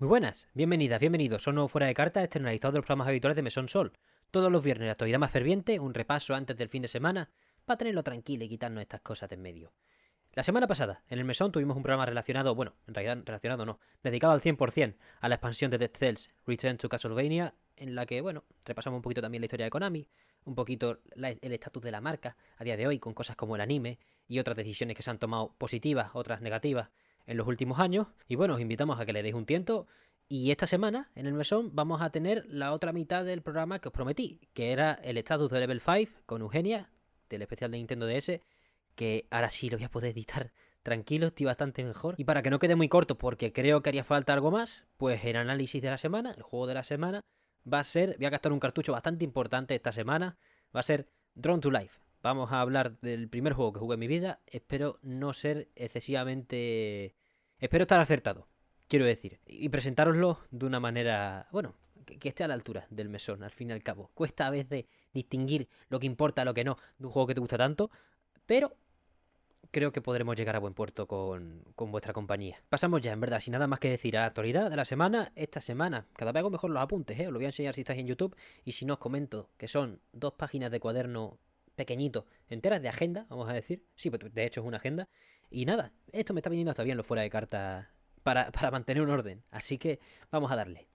Muy buenas, bienvenidas, bienvenidos un nuevo Fuera de Carta externalizado de los programas habituales de Mesón Sol. Todos los viernes la actualidad más ferviente, un repaso antes del fin de semana, para tenerlo tranquilo y quitarnos estas cosas de en medio. La semana pasada, en el Mesón tuvimos un programa relacionado, bueno, en realidad relacionado no, dedicado al 100% a la expansión de Dead Cells Return to Castlevania, en la que, bueno, repasamos un poquito también la historia de Konami, un poquito el estatus de la marca a día de hoy, con cosas como el anime y otras decisiones que se han tomado positivas, otras negativas en los últimos años. Y bueno, os invitamos a que le deis un tiento. Y esta semana, en el mesón, vamos a tener la otra mitad del programa que os prometí, que era el estatus de Level 5 con Eugenia, del especial de Nintendo DS, que ahora sí lo voy a poder editar tranquilo, estoy bastante mejor. Y para que no quede muy corto, porque creo que haría falta algo más, pues el análisis de la semana, el juego de la semana, va a ser, voy a gastar un cartucho bastante importante esta semana, va a ser Drone to Life. Vamos a hablar del primer juego que jugué en mi vida, espero no ser excesivamente... Espero estar acertado, quiero decir, y presentároslo de una manera, bueno, que, esté a la altura del mesón, al fin y al cabo. Cuesta a veces distinguir lo que importa, lo que no, de un juego que te gusta tanto, pero creo que podremos llegar a buen puerto con, vuestra compañía. Pasamos ya, en verdad, sin nada más que decir a la actualidad de la semana. Esta semana, cada vez hago mejor los apuntes, ¿eh? os lo voy a enseñar si estáis en YouTube. Y si no, os comento que son dos páginas de cuaderno pequeñito, enteras de agenda, vamos a decir. Sí, pues de hecho es una agenda. Y nada, esto me está viniendo hasta bien lo fuera de carta para, para mantener un orden. Así que vamos a darle.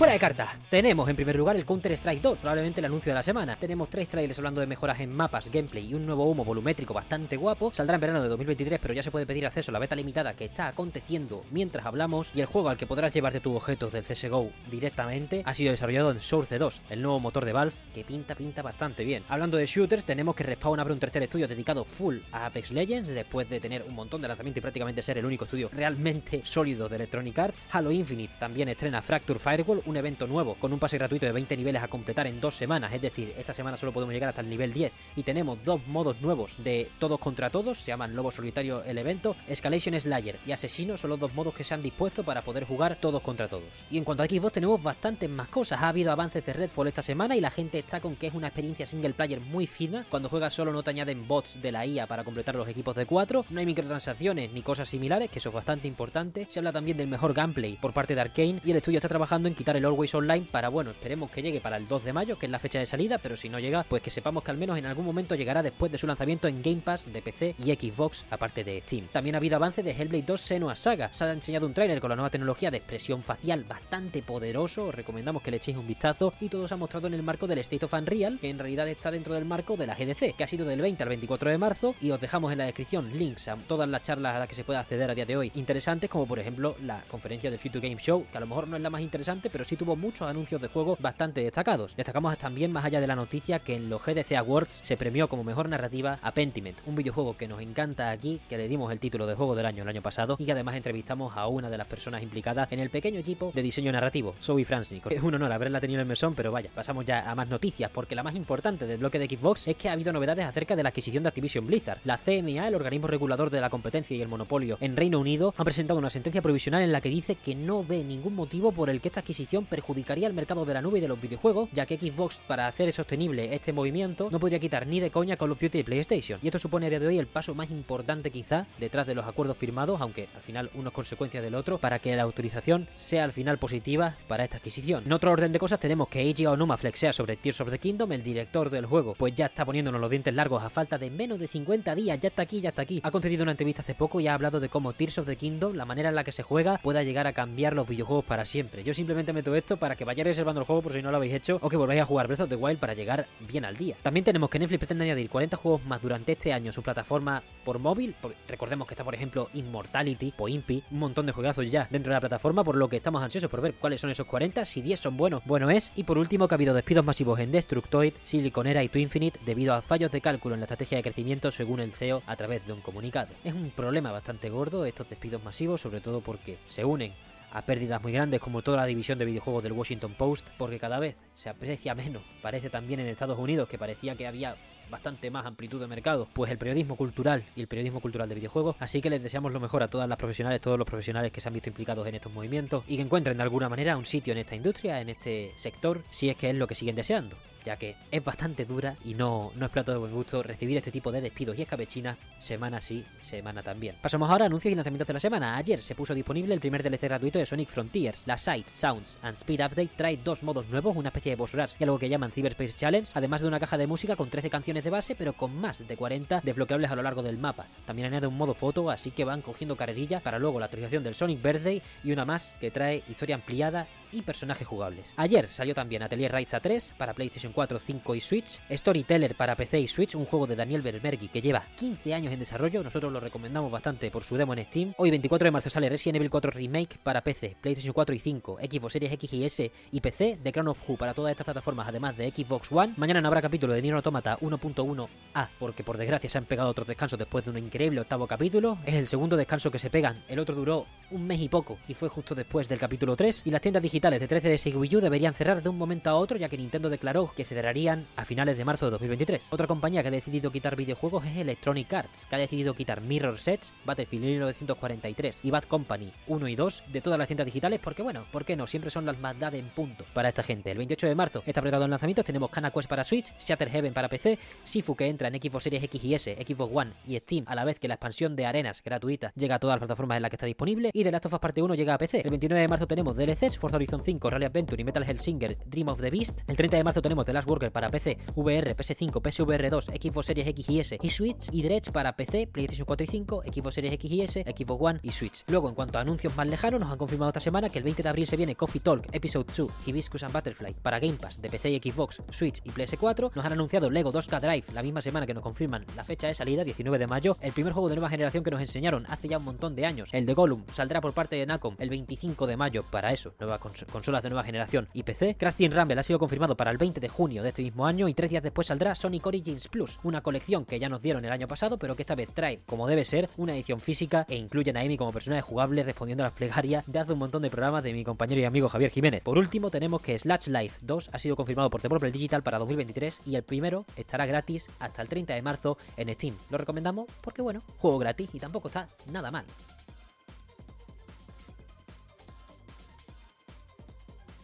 Fuera de carta, tenemos en primer lugar el Counter-Strike 2, probablemente el anuncio de la semana. Tenemos tres trailers hablando de mejoras en mapas, gameplay y un nuevo humo volumétrico bastante guapo. Saldrá en verano de 2023, pero ya se puede pedir acceso a la beta limitada que está aconteciendo mientras hablamos. Y el juego al que podrás llevarte tus objetos del CSGO directamente ha sido desarrollado en Source 2, el nuevo motor de Valve, que pinta, pinta bastante bien. Hablando de shooters, tenemos que Respawn abre un tercer estudio dedicado full a Apex Legends, después de tener un montón de lanzamiento y prácticamente ser el único estudio realmente sólido de Electronic Arts. Halo Infinite también estrena Fracture Firewall, un evento nuevo con un pase gratuito de 20 niveles a completar en dos semanas, es decir, esta semana solo podemos llegar hasta el nivel 10 y tenemos dos modos nuevos de todos contra todos, se llaman Lobo Solitario el evento, Escalation Slayer y Asesino. Son los dos modos que se han dispuesto para poder jugar todos contra todos. Y en cuanto a Xbox tenemos bastantes más cosas, ha habido avances de Redfall esta semana y la gente está con que es una experiencia single player muy fina, cuando juegas solo no te añaden bots de la IA para completar los equipos de 4, no hay microtransacciones ni cosas similares, que eso es bastante importante, se habla también del mejor gameplay por parte de Arkane y el estudio está trabajando en quitar el Always Online para, bueno, esperemos que llegue para el 2 de mayo, que es la fecha de salida, pero si no llega, pues que sepamos que al menos en algún momento llegará después de su lanzamiento en Game Pass de PC y Xbox, aparte de Steam. También ha habido avance de Hellblade 2 Senua Saga. Se ha enseñado un tráiler con la nueva tecnología de expresión facial bastante poderoso, os recomendamos que le echéis un vistazo y todo se ha mostrado en el marco del State of Unreal, que en realidad está dentro del marco de la GDC, que ha sido del 20 al 24 de marzo y os dejamos en la descripción links a todas las charlas a las que se puede acceder a día de hoy interesantes, como por ejemplo la conferencia del Future Game Show, que a lo mejor no es la más interesante, pero sí tuvo muchos anuncios de juego bastante destacados. Destacamos también, más allá de la noticia, que en los GDC Awards se premió como mejor narrativa a Pentiment, un videojuego que nos encanta aquí, que le dimos el título de juego del año el año pasado y que además entrevistamos a una de las personas implicadas en el pequeño equipo de diseño narrativo, Zoe Fransnick. Es un honor haberla tenido en el mesón, pero vaya, pasamos ya a más noticias, porque la más importante del bloque de Xbox es que ha habido novedades acerca de la adquisición de Activision Blizzard. La CMA, el organismo regulador de la competencia y el monopolio en Reino Unido, ha presentado una sentencia provisional en la que dice que no ve ningún motivo por el que esta adquisición perjudicaría el mercado de la nube y de los videojuegos, ya que Xbox, para hacer sostenible este movimiento, no podría quitar ni de coña Call of Duty y PlayStation. Y esto supone a día de hoy el paso más importante quizá detrás de los acuerdos firmados, aunque al final uno es consecuencia del otro, para que la autorización sea al final positiva para esta adquisición. En otro orden de cosas tenemos que Eiji Aonuma flexea sobre Tears of the Kingdom, el director del juego, pues ya está poniéndonos los dientes largos a falta de menos de 50 días, ya está aquí, ya está aquí. Ha concedido una entrevista hace poco y ha hablado de cómo Tears of the Kingdom, la manera en la que se juega, pueda llegar a cambiar los videojuegos para siempre. Yo simplemente meto esto para que vayáis reservando el juego por si no lo habéis hecho o que volváis a jugar Breath of the Wild para llegar bien al día. También tenemos que Netflix pretende añadir 40 juegos más durante este año a su plataforma por móvil. recordemos que está, por ejemplo, Immortality o Impi, un montón de juegazos ya dentro de la plataforma, por lo que estamos ansiosos por ver cuáles son esos 40, si 10 son buenos, bueno es. Y por último, que ha habido despidos masivos en Destructoid, Siliconera y Twinfinite debido a fallos de cálculo en la estrategia de crecimiento según el CEO a través de un comunicado. Es un problema bastante gordo estos despidos masivos, sobre todo porque se unen a pérdidas muy grandes como toda la división de videojuegos del Washington Post, porque cada vez se aprecia menos. Parece también en Estados Unidos que parecía que había bastante más amplitud de mercado, pues el periodismo cultural y el periodismo cultural de videojuegos. Así que les deseamos lo mejor a todas las profesionales, todos los profesionales que se han visto implicados en estos movimientos y que encuentren de alguna manera un sitio en esta industria, en este sector, si es que es lo que siguen deseando. Ya que es bastante dura y no, no es plato de buen gusto recibir este tipo de despidos y escabechinas semana sí, semana también. Pasamos ahora a anuncios y lanzamientos de la semana. Ayer se puso disponible el primer DLC gratuito de Sonic Frontiers. La Sight, Sounds and Speed Update trae dos modos nuevos, una especie de boss rush y algo que llaman Cyberspace Challenge, además de una caja de música con 13 canciones de base, pero con más de 40 desbloqueables a lo largo del mapa. También añade un modo foto, así que van cogiendo carrerilla para luego la actualización del Sonic Birthday y una más que trae historia ampliada y personajes jugables. Ayer salió también Atelier Rise A3 para PlayStation 4, 5 y Switch, Storyteller para PC y Switch, un juego de Daniel Bermergui que lleva 15 años en desarrollo, nosotros lo recomendamos bastante por su demo en Steam. Hoy 24 de marzo sale Resident Evil 4 Remake para PC, PlayStation 4 y 5, Xbox Series X y S y PC, The Crown of Who para todas estas plataformas además de Xbox One. Mañana no habrá capítulo de Nier Automata 1.1a porque por desgracia se han pegado otros descansos después de un increíble octavo capítulo. Es el segundo descanso que se pegan, el otro duró un mes y poco y fue justo después del capítulo 3 y las tiendas digitales de 13DS y Wii deberían cerrar de un momento a otro ya que Nintendo declaró que se cerrarían a finales de marzo de 2023. Otra compañía que ha decidido quitar videojuegos es Electronic Arts, que ha decidido quitar Mirror Sets, Battlefield 1943 y Bad Company 1 y 2 de todas las tiendas digitales porque bueno, ¿por qué no? Siempre son las más dadas en punto para esta gente. El 28 de marzo está apretado en lanzamientos, tenemos Kana Quest para Switch, Shatter Heaven para PC, Sifu que entra en Xbox Series X y S, Xbox One y Steam a la vez que la expansión de arenas gratuita llega a todas las plataformas en las que está disponible y The Last of Us Parte 1 llega a PC. El 29 de marzo tenemos DLCs, Forza Horizon 5, Rally Adventure y Metal Hellsinger Dream of the Beast. El 30 de marzo tenemos The Last Worker para PC, VR, PS5, PSVR 2, Xbox Series X y S y Switch y Dredge para PC, PlayStation 4 y 5, Xbox Series X y S, Xbox One y Switch. Luego, en cuanto a anuncios más lejanos, nos han confirmado esta semana que el 20 de abril se viene Coffee Talk Episode 2, Hibiscus and Butterfly para Game Pass de PC y Xbox, Switch y PS4. Nos han anunciado Lego 2K Drive la misma semana que nos confirman la fecha de salida, 19 de mayo. El primer juego de nueva generación que nos enseñaron hace ya un montón de años, el de Gollum, saldrá por parte de Nacom el 25 de mayo para eso, nuevas cons consolas de nueva generación y PC. Crash Team Rumble ha sido confirmado para el 20 de junio de este mismo año y tres días después saldrá Sonic Origins Plus, una colección que ya nos dieron el año pasado, pero que esta vez trae, como debe ser, una edición física e incluye a Amy como personaje jugable respondiendo a las plegarias de hace un montón de programas de mi compañero y amigo Javier Jiménez. Por último, tenemos que Slash Life 2 ha sido confirmado por Devolver Digital para 2023 y el primero estará gratis hasta el 30 de marzo en Steam. Lo recomendamos porque, bueno, juego gratis y tampoco está nada mal.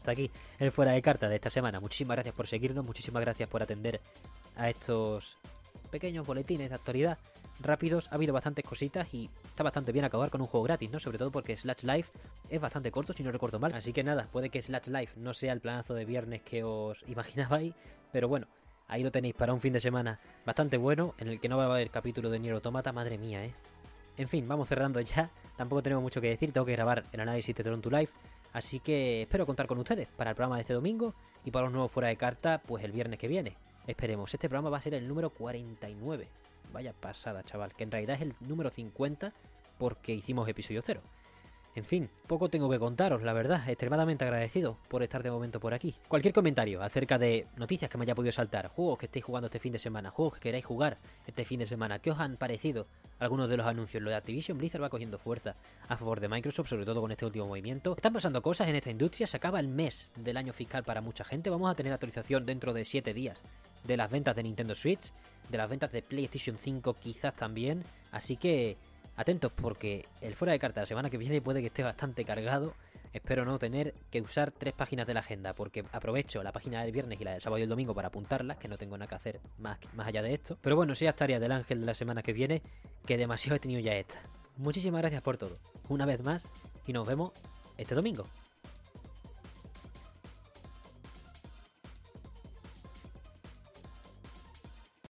Hasta aquí el fuera de carta de esta semana. Muchísimas gracias por seguirnos, muchísimas gracias por atender a estos pequeños boletines de actualidad rápidos. Ha habido bastantes cositas y está bastante bien acabar con un juego gratis, ¿no? Sobre todo porque Slash Life es bastante corto, si no recuerdo mal. Así que nada, puede que Slash Life no sea el planazo de viernes que os imaginabais, pero bueno. Ahí lo tenéis para un fin de semana bastante bueno, en el que no va a haber capítulo de Nier Automata, madre mía, ¿eh? En fin, vamos cerrando ya. Tampoco tenemos mucho que decir, tengo que grabar el análisis de Tron to Life. Así que espero contar con ustedes para el programa de este domingo y para los nuevos fuera de carta, pues el viernes que viene. Esperemos, este programa va a ser el número 49. Vaya pasada, chaval, que en realidad es el número 50 porque hicimos episodio 0. En fin, poco tengo que contaros, la verdad, extremadamente agradecido por estar de momento por aquí. Cualquier comentario acerca de noticias que me haya podido saltar, juegos que estéis jugando este fin de semana, juegos que queráis jugar este fin de semana, ¿qué os han parecido algunos de los anuncios? Lo de Activision Blizzard va cogiendo fuerza a favor de Microsoft, sobre todo con este último movimiento. Están pasando cosas en esta industria, se acaba el mes del año fiscal para mucha gente, vamos a tener actualización dentro de 7 días de las ventas de Nintendo Switch, de las ventas de PlayStation 5 quizás también, así que atentos porque el fuera de carta la semana que viene puede que esté bastante cargado. Espero no tener que usar tres páginas de la agenda porque aprovecho la página del viernes y la del sábado y el domingo para apuntarlas, que no tengo nada que hacer más, más allá de esto. Pero bueno, sea estaría del ángel de la semana que viene, que demasiado he tenido ya esta. Muchísimas gracias por todo, una vez más, y nos vemos este domingo.